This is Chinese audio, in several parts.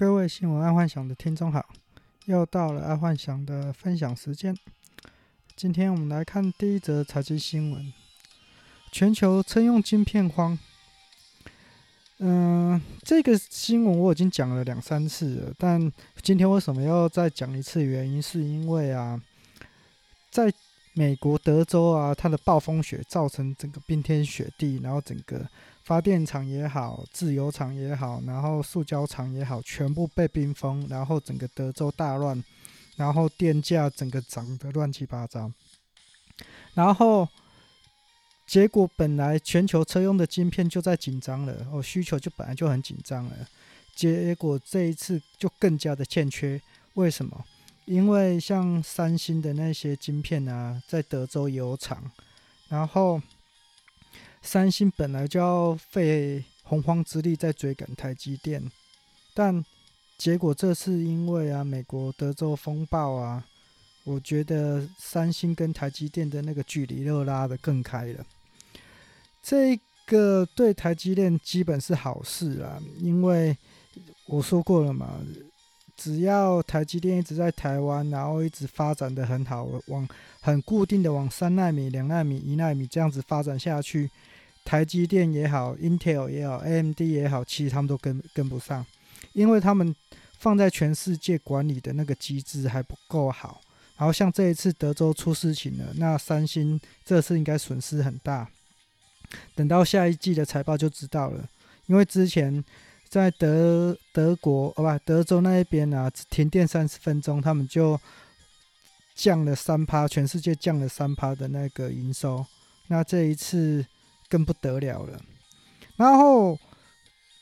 各位新闻爱幻想的听众好，又到了爱幻想的分享时间。今天我们来看第一则财经新闻：全球称用晶片荒。嗯、呃，这个新闻我已经讲了两三次了，但今天为什么要再讲一次？原因是因为啊，在美国德州啊，它的暴风雪造成整个冰天雪地，然后整个。发电厂也好，制油厂也好，然后塑胶厂也好，全部被冰封，然后整个德州大乱，然后电价整个涨得乱七八糟，然后结果本来全球车用的晶片就在紧张了，哦，需求就本来就很紧张了，结果这一次就更加的欠缺。为什么？因为像三星的那些晶片啊，在德州也有厂，然后。三星本来就要费洪荒之力在追赶台积电，但结果这次因为啊美国德州风暴啊，我觉得三星跟台积电的那个距离又拉得更开了。这个对台积电基本是好事啊，因为我说过了嘛，只要台积电一直在台湾，然后一直发展得很好，往很固定的往三纳米、两纳米、一纳米这样子发展下去。台积电也好，Intel 也好，AMD 也好，其实他们都跟跟不上，因为他们放在全世界管理的那个机制还不够好。然后像这一次德州出事情了，那三星这次应该损失很大。等到下一季的财报就知道了，因为之前在德德国哦不，德州那一边啊，停电三十分钟，他们就降了三趴，全世界降了三趴的那个营收。那这一次。更不得了了，然后，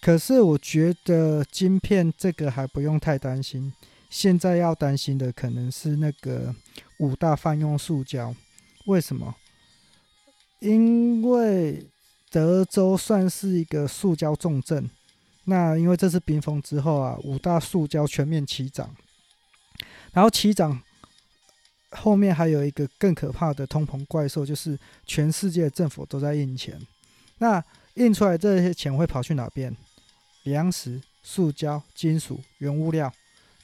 可是我觉得晶片这个还不用太担心，现在要担心的可能是那个五大泛用塑胶。为什么？因为德州算是一个塑胶重镇，那因为这次冰封之后啊，五大塑胶全面齐涨，然后齐涨。后面还有一个更可怕的通膨怪兽，就是全世界政府都在印钱。那印出来这些钱会跑去哪边？粮食、塑胶、金属、原物料。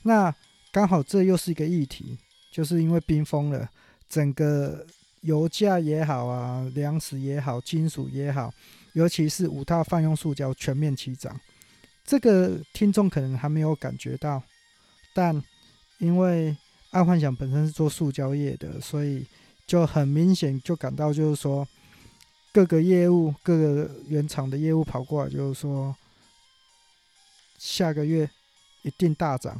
那刚好这又是一个议题，就是因为冰封了，整个油价也好啊，粮食也好，金属也好，尤其是五大泛用塑胶全面齐涨。这个听众可能还没有感觉到，但因为。爱幻想本身是做塑胶业的，所以就很明显就感到，就是说各个业务、各个原厂的业务跑过来，就是说下个月一定大涨，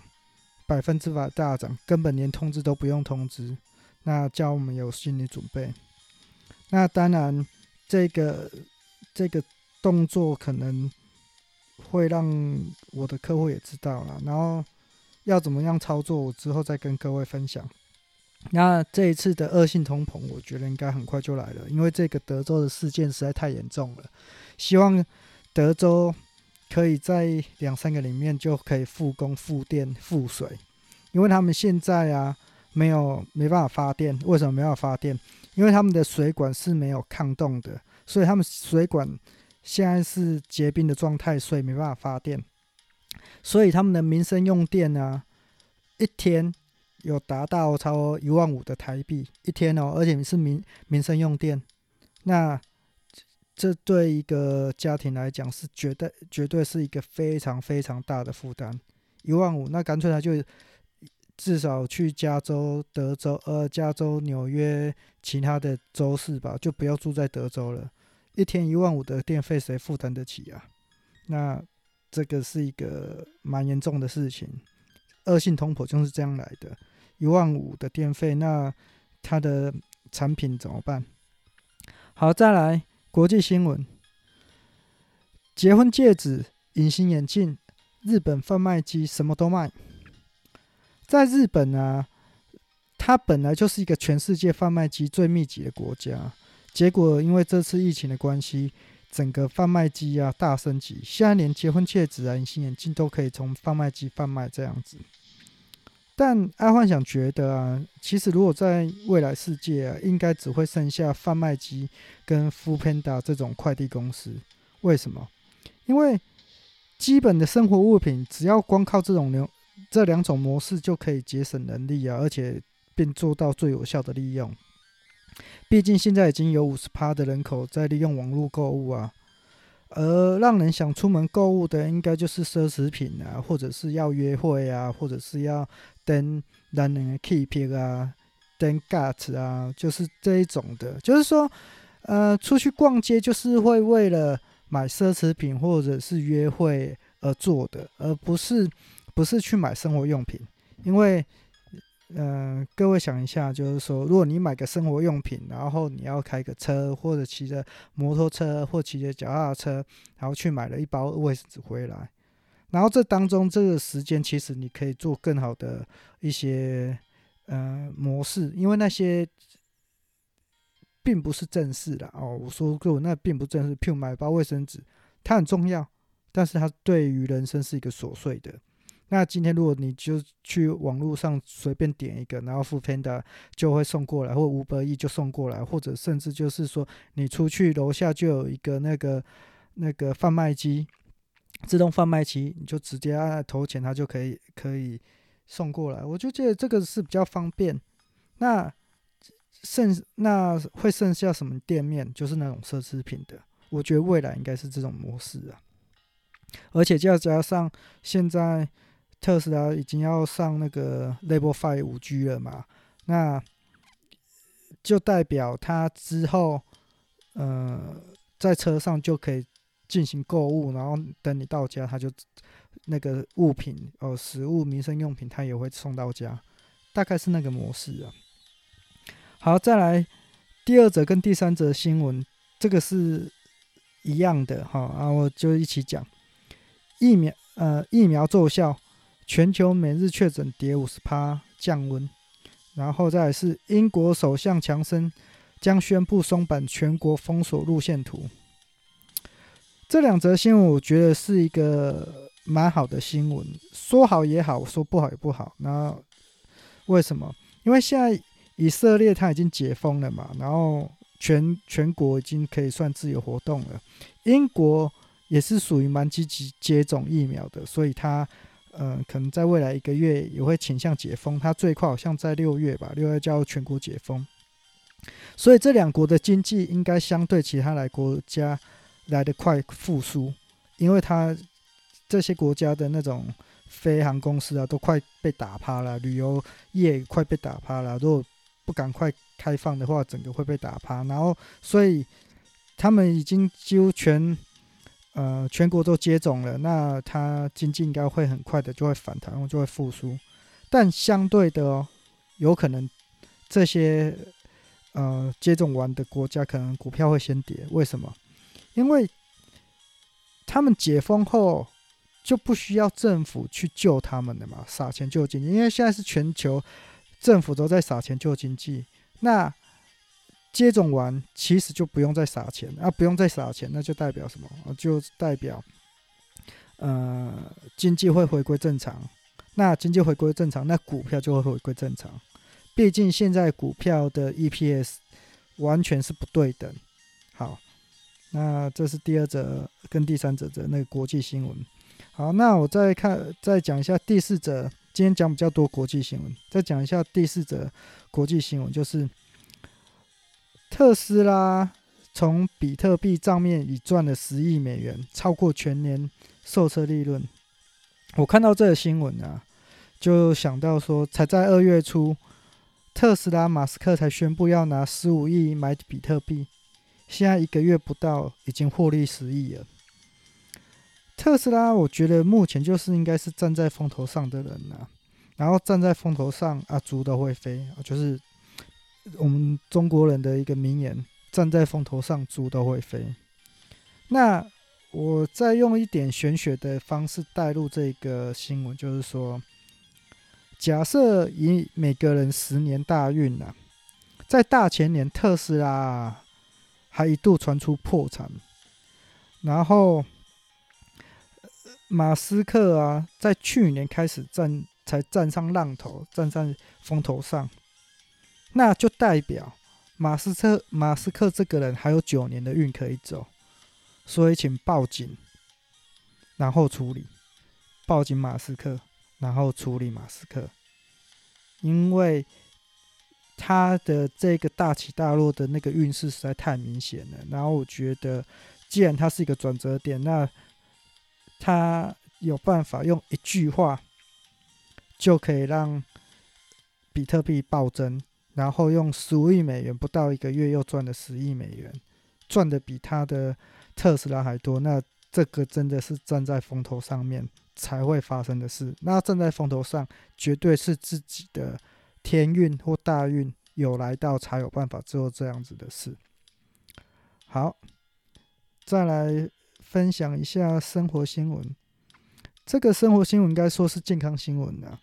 百分之百大涨，根本连通知都不用通知，那叫我们有心理准备。那当然，这个这个动作可能会让我的客户也知道了，然后。要怎么样操作？我之后再跟各位分享。那这一次的恶性通膨，我觉得应该很快就来了，因为这个德州的事件实在太严重了。希望德州可以在两三个里面就可以复工、复电、复水，因为他们现在啊没有没办法发电。为什么没办法发电？因为他们的水管是没有抗冻的，所以他们水管现在是结冰的状态，所以没办法发电。所以他们的民生用电呢，一天有达到超过一万五的台币一天哦，而且是民民生用电，那这对一个家庭来讲是绝对绝对是一个非常非常大的负担。一万五，那干脆他就至少去加州、德州、呃，加州、纽约其他的州市吧，就不要住在德州了。一天一万五的电费，谁负担得起啊？那。这个是一个蛮严重的事情，恶性通膨就是这样来的。一万五的电费，那它的产品怎么办？好，再来国际新闻：结婚戒指、隐形眼镜，日本贩卖机什么都卖。在日本啊，它本来就是一个全世界贩卖机最密集的国家，结果因为这次疫情的关系。整个贩卖机啊大升级，现在连结婚戒指啊、隐形眼镜都可以从贩卖机贩卖这样子。但爱幻想觉得啊，其实如果在未来世界啊，应该只会剩下贩卖机跟 Foodpanda 这种快递公司。为什么？因为基本的生活物品，只要光靠这种流这两种模式就可以节省人力啊，而且并做到最有效的利用。毕竟现在已经有五十趴的人口在利用网络购物啊，而让人想出门购物的，应该就是奢侈品啊，或者是要约会啊，或者是要登男人的 Keep 啊，登 Gut 啊，就是这一种的。就是说，呃，出去逛街就是会为了。买奢侈品或者是约会而做的，而不是不是去买生活用品。因为，呃，各位想一下，就是说，如果你买个生活用品，然后你要开个车，或者骑着摩托车，或骑着脚踏车，然后去买了一包卫生纸回来，然后这当中这个时间，其实你可以做更好的一些呃模式，因为那些。并不是正事的哦，我说过那并不正式。譬如买包卫生纸，它很重要，但是它对于人生是一个琐碎的。那今天如果你就去网络上随便点一个，然后 f o o Panda 就会送过来，或五百亿就送过来，或者甚至就是说你出去楼下就有一个那个那个贩卖机，自动贩卖机，你就直接按投钱，它就可以可以送过来。我就觉得这个是比较方便。那。剩那会剩下什么店面？就是那种奢侈品的。我觉得未来应该是这种模式啊。而且再加上现在特斯拉已经要上那个 Level Five 五 G 了嘛，那就代表它之后，呃，在车上就可以进行购物，然后等你到家，它就那个物品哦，食物、民生用品，它也会送到家，大概是那个模式啊。好，再来第二则跟第三则新闻，这个是一样的哈啊，我就一起讲。疫苗呃，疫苗奏效，全球每日确诊跌五十趴，降温。然后再来是英国首相强生将宣布松绑全国封锁路线图。这两则新闻我觉得是一个蛮好的新闻，说好也好，说不好也不好。那为什么？因为现在。以色列它已经解封了嘛，然后全全国已经可以算自由活动了。英国也是属于蛮积极接种疫苗的，所以它嗯可能在未来一个月也会倾向解封。它最快好像在六月吧，六月就要全国解封。所以这两国的经济应该相对其他来国家来得快复苏，因为它这些国家的那种飞航公司啊都快被打趴了，旅游业快被打趴了，如果不赶快开放的话，整个会被打趴。然后，所以他们已经几乎全呃全国都接种了，那它经济应该会很快的就会反弹，然后就会复苏。但相对的哦，有可能这些呃接种完的国家可能股票会先跌。为什么？因为他们解封后就不需要政府去救他们了嘛，撒钱救经济。因为现在是全球。政府都在撒钱救经济，那接种完其实就不用再撒钱啊，不用再撒钱，那就代表什么？就代表呃经济会回归正常。那经济回归正常，那股票就会回归正常。毕竟现在股票的 EPS 完全是不对等。好，那这是第二则跟第三则的那个国际新闻。好，那我再看再讲一下第四则。今天讲比较多国际新闻，再讲一下第四则国际新闻，就是特斯拉从比特币账面已赚了十亿美元，超过全年售车利润。我看到这个新闻啊，就想到说，才在二月初，特斯拉马斯克才宣布要拿十五亿买比特币，现在一个月不到，已经获利十亿了。特斯拉，我觉得目前就是应该是站在风头上的人呐、啊，然后站在风头上啊，猪都会飞，就是我们中国人的一个名言：站在风头上，猪都会飞。那我再用一点玄学的方式带入这个新闻，就是说，假设以每个人十年大运、啊，在大前年特斯拉还一度传出破产，然后。马斯克啊，在去年开始站才站上浪头，站在风头上，那就代表马斯克马斯克这个人还有九年的运可以走，所以请报警，然后处理，报警马斯克，然后处理马斯克，因为他的这个大起大落的那个运势实在太明显了。然后我觉得，既然他是一个转折点，那他有办法用一句话就可以让比特币暴增，然后用十五亿美元不到一个月又赚了十亿美元，赚的比他的特斯拉还多。那这个真的是站在风头上面才会发生的事。那站在风头上，绝对是自己的天运或大运有来到，才有办法做这样子的事。好，再来分享一下生活新闻。这个生活新闻应该说是健康新闻啊，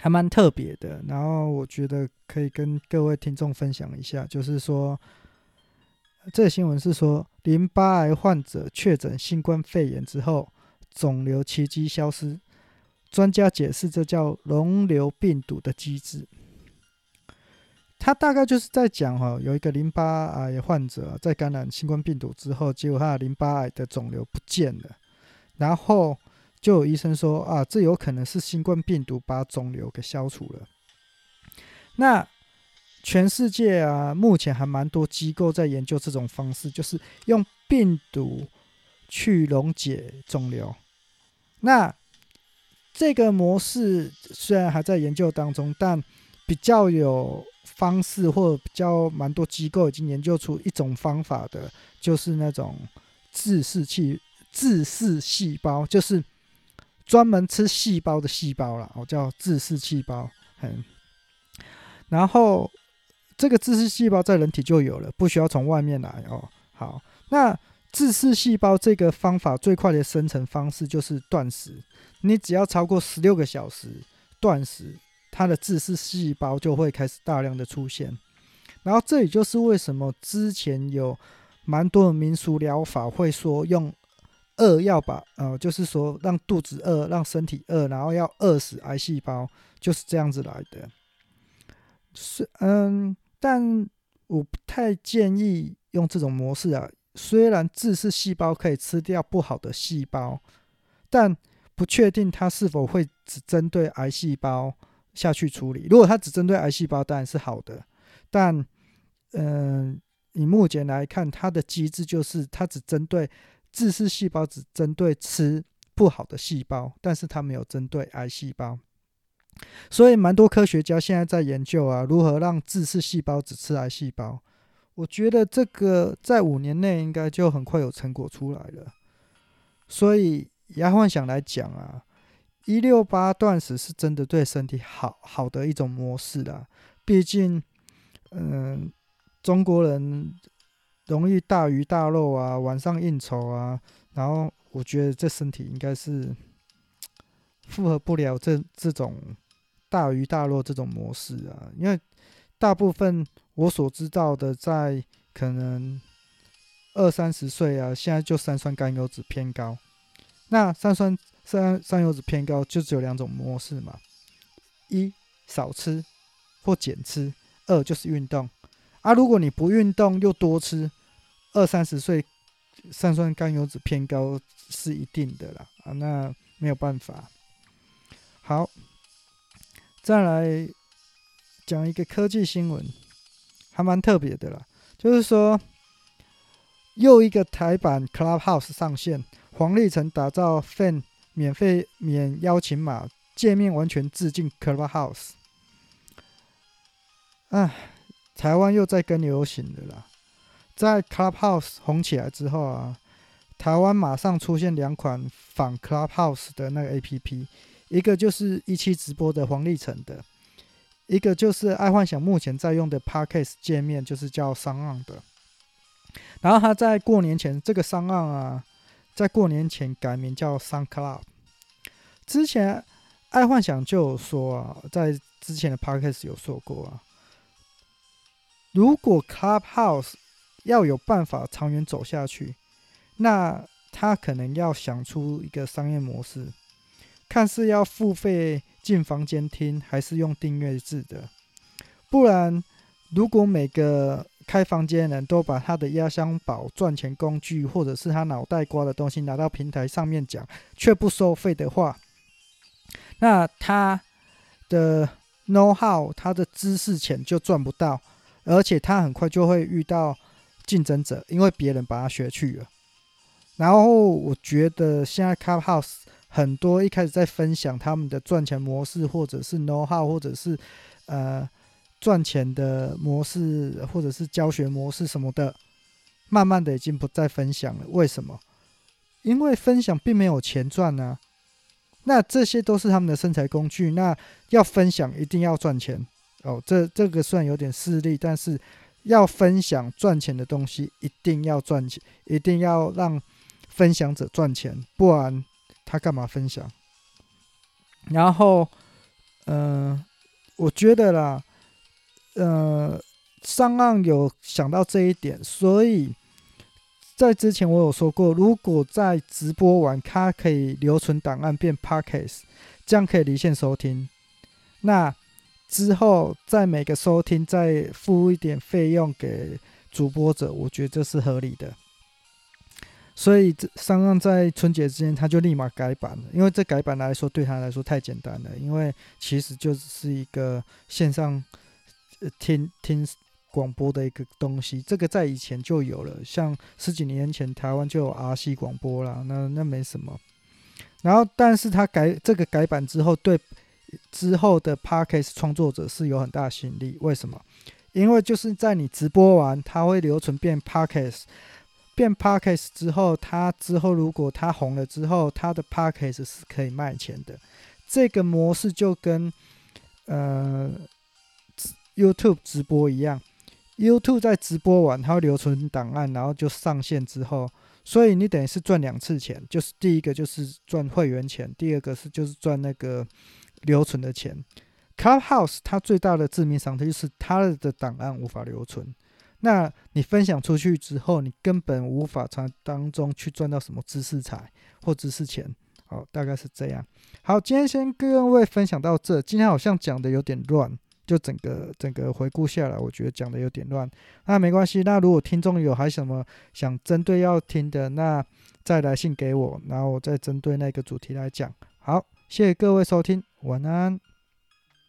还蛮特别的。然后我觉得可以跟各位听众分享一下，就是说，这个新闻是说，淋巴癌患者确诊新冠肺炎之后，肿瘤奇迹消失。专家解释，这叫溶瘤病毒的机制。他大概就是在讲哈，有一个淋巴癌患者在感染新冠病毒之后，结果他的淋巴癌的肿瘤不见了，然后。就有医生说啊，这有可能是新冠病毒把肿瘤给消除了。那全世界啊，目前还蛮多机构在研究这种方式，就是用病毒去溶解肿瘤。那这个模式虽然还在研究当中，但比较有方式，或比较蛮多机构已经研究出一种方法的，就是那种自噬器、自噬细胞，就是。专门吃细胞的细胞啦，我叫自噬细胞。嗯，然后这个自噬细胞在人体就有了，不需要从外面来哦。好，那自噬细胞这个方法最快的生成方式就是断食，你只要超过十六个小时断食，它的自噬细胞就会开始大量的出现。然后这也就是为什么之前有蛮多的民俗疗法会说用。饿要把呃，就是说让肚子饿，让身体饿，然后要饿死癌细胞，就是这样子来的。是嗯，但我不太建议用这种模式啊。虽然自噬细胞可以吃掉不好的细胞，但不确定它是否会只针对癌细胞下去处理。如果它只针对癌细胞，当然是好的。但嗯，以目前来看，它的机制就是它只针对。自噬细胞只针对吃不好的细胞，但是它没有针对癌细胞，所以蛮多科学家现在在研究啊，如何让自噬细胞只吃癌细胞。我觉得这个在五年内应该就很快有成果出来了。所以以爱幻想来讲啊，一六八断食是真的对身体好好的一种模式啦。毕竟，嗯，中国人。容易大鱼大肉啊，晚上应酬啊，然后我觉得这身体应该是 负荷不了这这种大鱼大肉这种模式啊，因为大部分我所知道的，在可能二三十岁啊，现在就三酸甘油酯偏高，那三酸三三油酯偏高就只有两种模式嘛，一少吃或减吃，二就是运动。啊，如果你不运动又多吃，二三十岁，三酸甘油酯偏高是一定的啦。啊，那没有办法。好，再来讲一个科技新闻，还蛮特别的啦。就是说，又一个台版 Clubhouse 上线，黄立成打造 Fan 免费免邀请码，界面完全致敬 Clubhouse。唉。台湾又在跟流行的啦，在 Clubhouse 红起来之后啊，台湾马上出现两款仿 Clubhouse 的那个 APP，一个就是一期直播的黄立成的，一个就是爱幻想目前在用的 Podcast 界面，就是叫商 on 的。然后他在过年前，这个商 on 啊，在过年前改名叫 SoundCloud。之前爱幻想就有说啊，在之前的 Podcast 有说过啊。如果 Clubhouse 要有办法长远走下去，那他可能要想出一个商业模式，看是要付费进房间听，还是用订阅制的。不然，如果每个开房间的人都把他的压箱宝、赚钱工具，或者是他脑袋瓜的东西拿到平台上面讲，却不收费的话，那他的 know how，他的知识钱就赚不到，而且他很快就会遇到竞争者，因为别人把他学去了。然后我觉得现在 Clubhouse 很多一开始在分享他们的赚钱模式，或者是 know how，或者是呃。赚钱的模式，或者是教学模式什么的，慢慢的已经不再分享了。为什么？因为分享并没有钱赚啊。那这些都是他们的生财工具。那要分享，一定要赚钱哦。这这个算有点势利，但是要分享赚钱的东西，一定要赚钱，一定要让分享者赚钱，不然他干嘛分享？然后，嗯、我觉得啦。呃，上岸有想到这一点，所以在之前我有说过，如果在直播完，它可以留存档案变 Podcast，这样可以离线收听。那之后在每个收听再付一点费用给主播者，我觉得这是合理的。所以上岸在春节之前他就立马改版了，因为这改版来说对他来说太简单了，因为其实就是一个线上。听听广播的一个东西，这个在以前就有了，像十几年前台湾就有 RC 广播啦，那那没什么。然后，但是他改这个改版之后，对之后的 Podcast 创作者是有很大吸引力。为什么？因为就是在你直播完，它会留存变 Podcast，变 Podcast 之后，它之后如果它红了之后，它的 Podcast 是可以卖钱的。这个模式就跟呃。YouTube 直播一样，YouTube 在直播完，它会留存档案，然后就上线之后，所以你等于是赚两次钱，就是第一个就是赚会员钱，第二个是就是赚那个留存的钱。Clubhouse 它最大的致命伤就是它的档案无法留存，那你分享出去之后，你根本无法从当中去赚到什么知识财或知识钱。好，大概是这样。好，今天先跟各位分享到这，今天好像讲的有点乱。就整个整个回顾下来，我觉得讲的有点乱，那没关系。那如果听众有还什么想针对要听的，那再来信给我，然后我再针对那个主题来讲。好，谢谢各位收听，晚安。